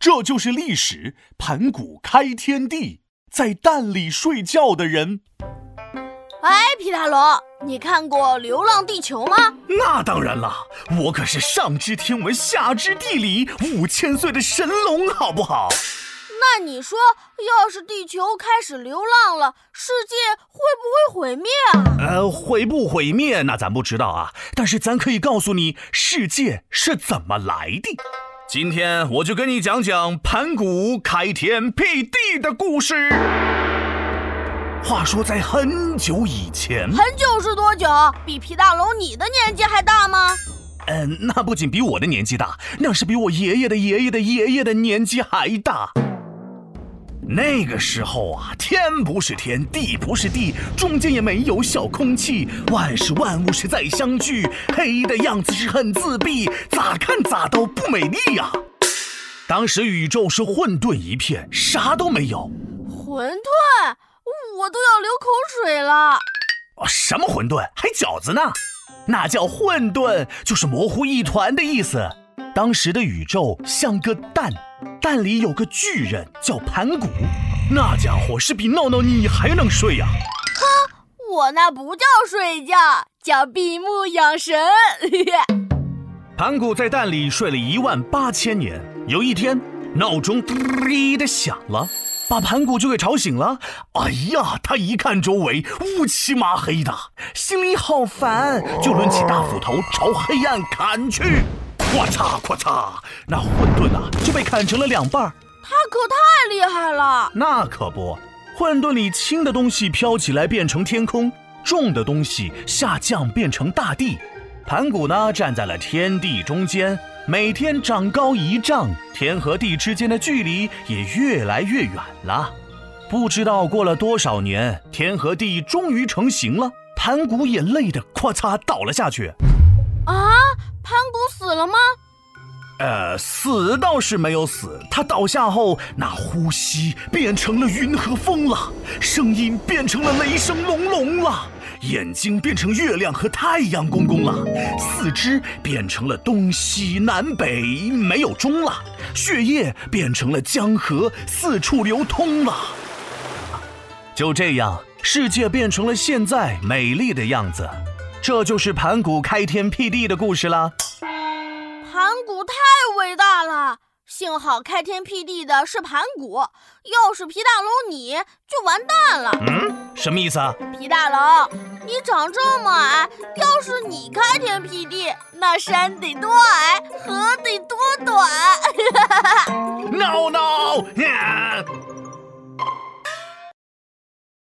这就是历史。盘古开天地，在蛋里睡觉的人。哎，皮塔龙，你看过《流浪地球》吗？那当然了，我可是上知天文下知地理五千岁的神龙，好不好？那你说，要是地球开始流浪了，世界会不会毁灭啊？呃，毁不毁灭那咱不知道啊，但是咱可以告诉你，世界是怎么来的。今天我就跟你讲讲盘古开天辟地的故事。话说，在很久以前，很久是多久？比皮大龙你的年纪还大吗？嗯，那不仅比我的年纪大，那是比我爷爷的爷爷的爷爷的年纪还大。那个时候啊，天不是天，地不是地，中间也没有小空气，万事万物是在相聚，黑的样子是很自闭，咋看咋都不美丽呀。当时宇宙是混沌一片，啥都没有。混沌。我都要流口水了！哦，什么混沌？还饺子呢？那叫混沌，就是模糊一团的意思。当时的宇宙像个蛋，蛋里有个巨人叫盘古，那家伙是比闹闹你还能睡呀！哼，我那不叫睡觉，叫闭目养神。盘古在蛋里睡了一万八千年，有一天闹钟滴的响了。把盘古就给吵醒了。哎呀，他一看周围乌漆麻黑的，心里好烦，就抡起大斧头朝黑暗砍去。咔嚓咔嚓，那混沌啊就被砍成了两半。他可太厉害了。那可不，混沌里轻的东西飘起来变成天空，重的东西下降变成大地。盘古呢站在了天地中间。每天长高一丈，天和地之间的距离也越来越远了。不知道过了多少年，天和地终于成型了。盘古也累得咔嚓倒了下去。啊，盘古死了吗？呃，死倒是没有死。他倒下后，那呼吸变成了云和风了，声音变成了雷声隆隆了。眼睛变成月亮和太阳公公了，四肢变成了东西南北没有中了，血液变成了江河四处流通了。就这样，世界变成了现在美丽的样子。这就是盘古开天辟地的故事了。盘古太伟大了。幸好开天辟地的是盘古，要是皮大龙你就完蛋了。嗯，什么意思啊？皮大龙，你长这么矮，要是你开天辟地，那山得多矮，河得多短。No no。